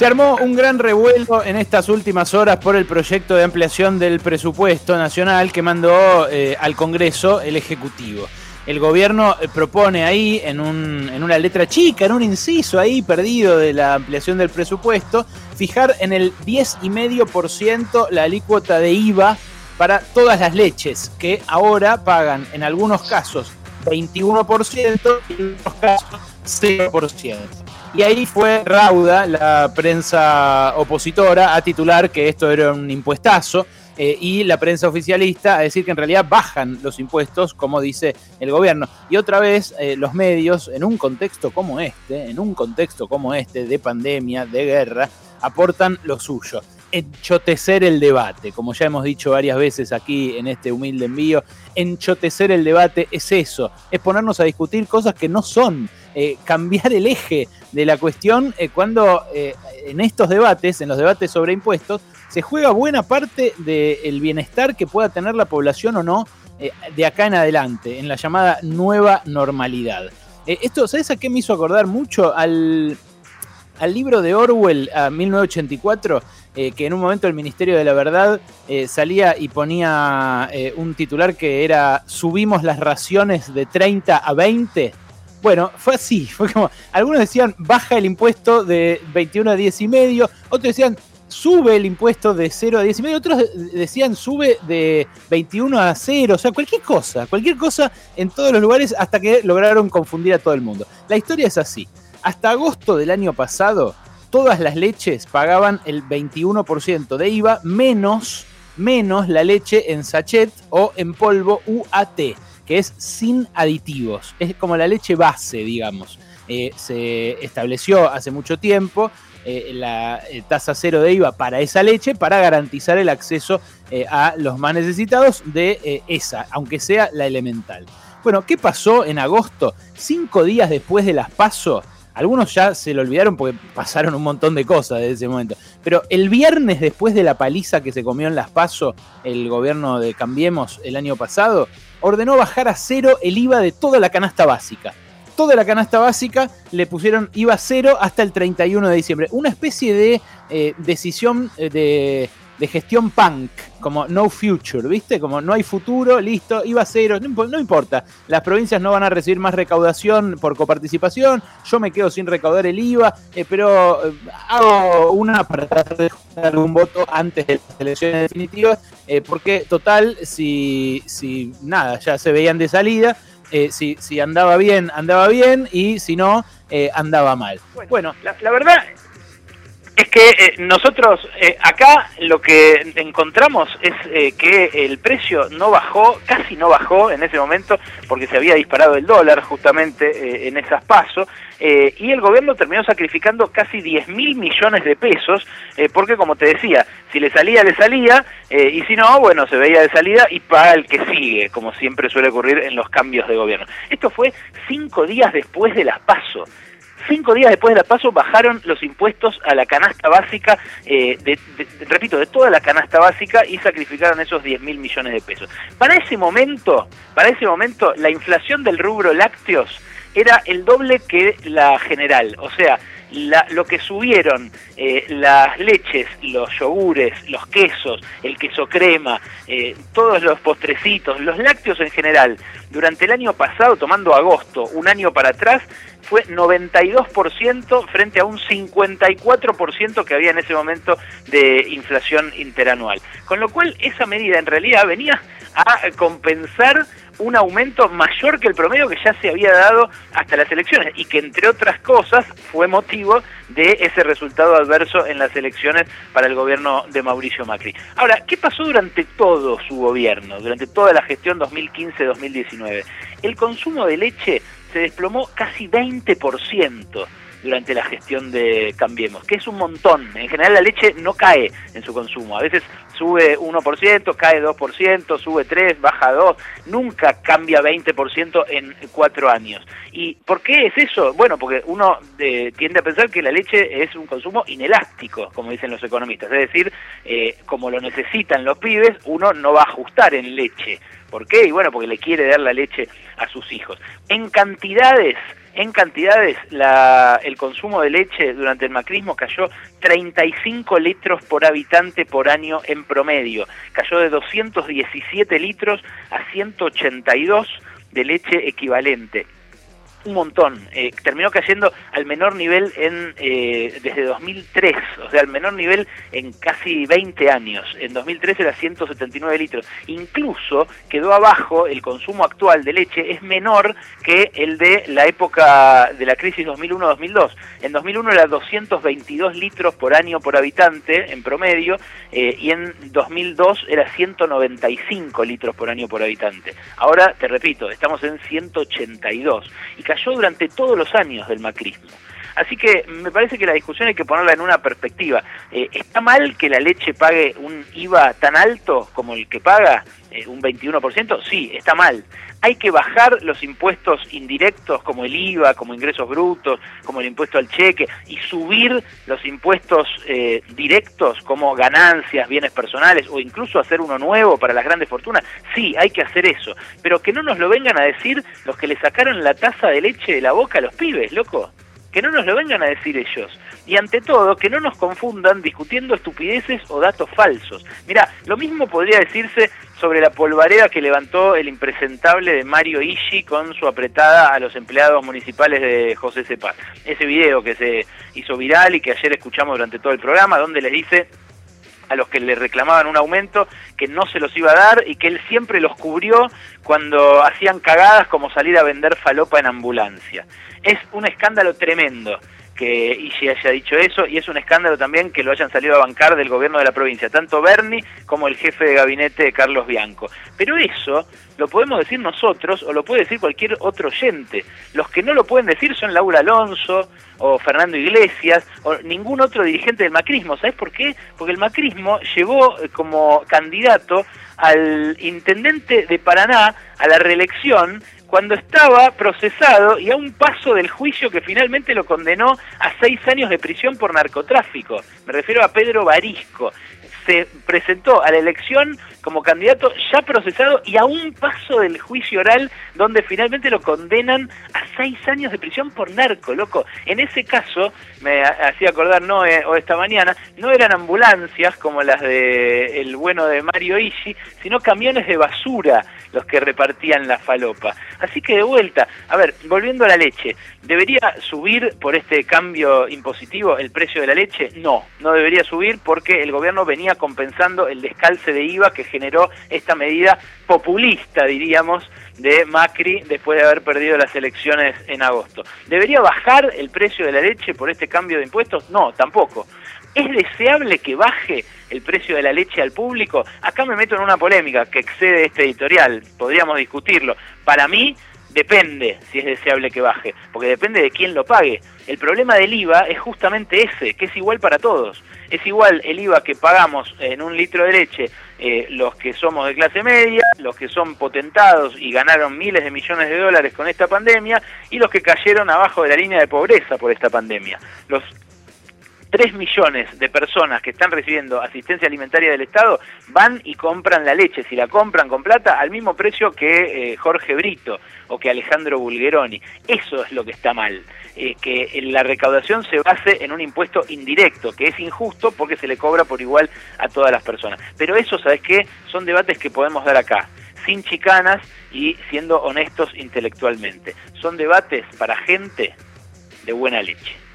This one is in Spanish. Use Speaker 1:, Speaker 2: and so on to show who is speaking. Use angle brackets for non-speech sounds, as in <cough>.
Speaker 1: Se armó un gran revuelo en estas últimas horas por el proyecto de ampliación del presupuesto nacional que mandó eh, al Congreso el Ejecutivo. El gobierno eh, propone ahí, en, en una letra chica, en un inciso ahí perdido de la ampliación del presupuesto, fijar en el 10,5% la alícuota de IVA para todas las leches, que ahora pagan en algunos casos 21% y en otros casos 0%. Y ahí fue rauda la prensa opositora a titular que esto era un impuestazo eh, y la prensa oficialista a decir que en realidad bajan los impuestos, como dice el gobierno. Y otra vez eh, los medios, en un contexto como este, en un contexto como este de pandemia, de guerra, aportan lo suyo enchotecer el debate. Como ya hemos dicho varias veces aquí en este humilde envío, enchotecer el debate es eso, es ponernos a discutir cosas que no son, eh, cambiar el eje de la cuestión eh, cuando eh, en estos debates, en los debates sobre impuestos, se juega buena parte del bienestar que pueda tener la población o no de acá en adelante, en la llamada nueva normalidad. esto, ¿sabes a qué me hizo acordar mucho? Al, libro de Orwell, a 1984, eh, que en un momento el Ministerio de la Verdad salía y ponía un titular que era subimos las raciones de 30 a 20. Bueno, fue así, <laughs> fue como, algunos decían baja el impuesto de 21 a 10 y medio, otros decían sube el impuesto de 0 a 10 y medio, otros decían sube de 21 a 0, o sea, cualquier cosa, cualquier cosa en todos los lugares hasta que lograron confundir a todo el mundo. La historia es así. Hasta agosto del año pasado, todas las leches pagaban el 21% de IVA menos, menos la leche en sachet o en polvo UAT, que es sin aditivos. Es como la leche base, digamos. Eh, se estableció hace mucho tiempo eh, la eh, tasa cero de IVA para esa leche para garantizar el acceso a los más necesitados de esa, aunque sea la elemental. Bueno, ¿qué pasó en agosto? Cinco días después de las PASO, algunos ya se lo olvidaron porque pasaron un montón de cosas desde ese momento. Pero el viernes después de la paliza que se comió en Las Paso el gobierno de Cambiemos el año pasado, ordenó bajar a cero el IVA de toda la canasta básica. Toda la canasta básica le pusieron IVA cero hasta el 31 de diciembre. Una especie de eh, decisión eh, de de gestión punk, como no future, ¿viste? Como no hay futuro, listo, iba a cero, no, importa. Las provincias no van a recibir más recaudación por coparticipación, yo me quedo sin recaudar el IVA, eh, pero eh, hago una para tratar de algún voto antes de las elecciones definitivas, eh, porque total, si, si nada, ya se veían de salida, si, si andaba bien, andaba bien, y si no, andaba mal.
Speaker 2: Bueno, la verdad es que eh, nosotros eh, acá lo que encontramos es eh, que el precio no bajó, casi no bajó en ese momento, porque se había disparado el dólar justamente en esas pasos, y el gobierno terminó sacrificando casi 10 mil millones de pesos, porque como te decía, si le salía, le salía, y si no, bueno, se veía de salida y para el que sigue, como siempre suele ocurrir en los cambios de gobierno. Esto fue cinco días después de las pasos. Cinco días después de la paso bajaron los impuestos a la canasta básica, eh, de, repito, de toda la canasta básica y sacrificaron esos 10 mil millones de pesos. Para ese momento, para ese momento, la inflación del rubro lácteos era el doble que la general, o sea, lo que subieron eh, las leches, los yogures, los quesos, el queso crema, eh, todos los postrecitos, los lácteos en general, durante el año pasado, tomando agosto, un año para atrás, fue 92% frente a un 54% que había en ese momento de inflación interanual. Con lo cual, esa medida en realidad venía a compensar un aumento mayor que el promedio que ya se había dado hasta las elecciones y que entre otras cosas fue motivo de ese resultado adverso en las elecciones para el gobierno de Mauricio Macri. Ahora, ¿qué pasó durante todo su gobierno, durante toda la gestión 2015-2019? El consumo de leche se desplomó casi 20% durante la gestión de Cambiemos, que es un montón. En general la leche no cae en su consumo. A veces sube 1%, cae 2%, sube 3, baja 2, nunca cambia 20% en cuatro años. ¿Y por qué es eso? Bueno, porque uno eh, tiende a pensar que la leche es un consumo inelástico, como dicen los economistas. Es decir, eh, como lo necesitan los pibes, uno no va a ajustar en leche ¿Por qué? Y bueno, porque le quiere dar la leche a sus hijos. En cantidades, en cantidades, la, el consumo de leche durante el macrismo cayó 35 litros por habitante por año en promedio. Cayó de 217 litros a 182 de leche equivalente un montón. Eh, terminó cayendo al menor nivel en eh, desde 2003, o sea, al menor nivel en casi 20 años. En 2003 era 179 litros. Incluso quedó abajo el consumo actual de leche, es menor que el de la época de la crisis 2001-2002. En 2001 era 222 litros por año por habitante en promedio eh, y en 2002 era 195 litros por año por habitante. Ahora, te repito, estamos en 182. Y cayó durante todos los años del macrismo. Así que me parece que la discusión hay que ponerla en una perspectiva. Eh, ¿Está mal que la leche pague un IVA tan alto como el que paga, eh, un 21%? Sí, está mal. Hay que bajar los impuestos indirectos como el IVA, como ingresos brutos, como el impuesto al cheque, y subir los impuestos eh, directos como ganancias, bienes personales, o incluso hacer uno nuevo para las grandes fortunas. Sí, hay que hacer eso. Pero que no nos lo vengan a decir los que le sacaron la taza de leche de la boca a los pibes, loco que no nos lo vengan a decir ellos. Y ante todo, que no nos confundan discutiendo estupideces o datos falsos. Mira, lo mismo podría decirse sobre la polvareda que levantó el impresentable de Mario Ishi con su apretada a los empleados municipales de José Cepaz. Ese video que se hizo viral y que ayer escuchamos durante todo el programa, donde les dice a los que le reclamaban un aumento que no se los iba a dar y que él siempre los cubrió cuando hacían cagadas como salir a vender falopa en ambulancia. Es un escándalo tremendo que Ishi haya dicho eso y es un escándalo también que lo hayan salido a bancar del gobierno de la provincia, tanto Berni como el jefe de gabinete Carlos Bianco. Pero eso lo podemos decir nosotros o lo puede decir cualquier otro oyente. Los que no lo pueden decir son Laura Alonso o Fernando Iglesias o ningún otro dirigente del macrismo. ¿Sabes por qué? Porque el macrismo llevó eh, como candidato al intendente de Paraná a la reelección cuando estaba procesado y a un paso del juicio que finalmente lo condenó a seis años de prisión por narcotráfico. Me refiero a Pedro Barisco. Se presentó a la elección como candidato ya procesado y a un paso del juicio oral donde finalmente lo condenan a seis años de prisión por narco, loco. En ese caso, me hacía acordar no o esta mañana, no eran ambulancias como las de el bueno de Mario Ishi, sino camiones de basura los que repartían la falopa. Así que de vuelta, a ver, volviendo a la leche, ¿debería subir por este cambio impositivo el precio de la leche? No, no debería subir porque el gobierno venía compensando el descalce de IVA que generó esta medida populista, diríamos, de Macri después de haber perdido las elecciones en agosto. ¿Debería bajar el precio de la leche por este cambio de impuestos? No, tampoco. ¿Es deseable que baje el precio de la leche al público? Acá me meto en una polémica que excede este editorial, podríamos discutirlo. Para mí depende si es deseable que baje, porque depende de quién lo pague. El problema del IVA es justamente ese, que es igual para todos. Es igual el IVA que pagamos en un litro de leche eh, los que somos de clase media, los que son potentados y ganaron miles de millones de dólares con esta pandemia, y los que cayeron abajo de la línea de pobreza por esta pandemia. Los 3 millones de personas que están recibiendo asistencia alimentaria del Estado van y compran la leche, si la compran con plata, al mismo precio que eh, Jorge Brito o que Alejandro Bulgeroni. Eso es lo que está mal, eh, que la recaudación se base en un impuesto indirecto, que es injusto porque se le cobra por igual a todas las personas. Pero eso, ¿sabes qué? Son debates que podemos dar acá sin chicanas y siendo honestos intelectualmente. Son debates para gente de buena leche.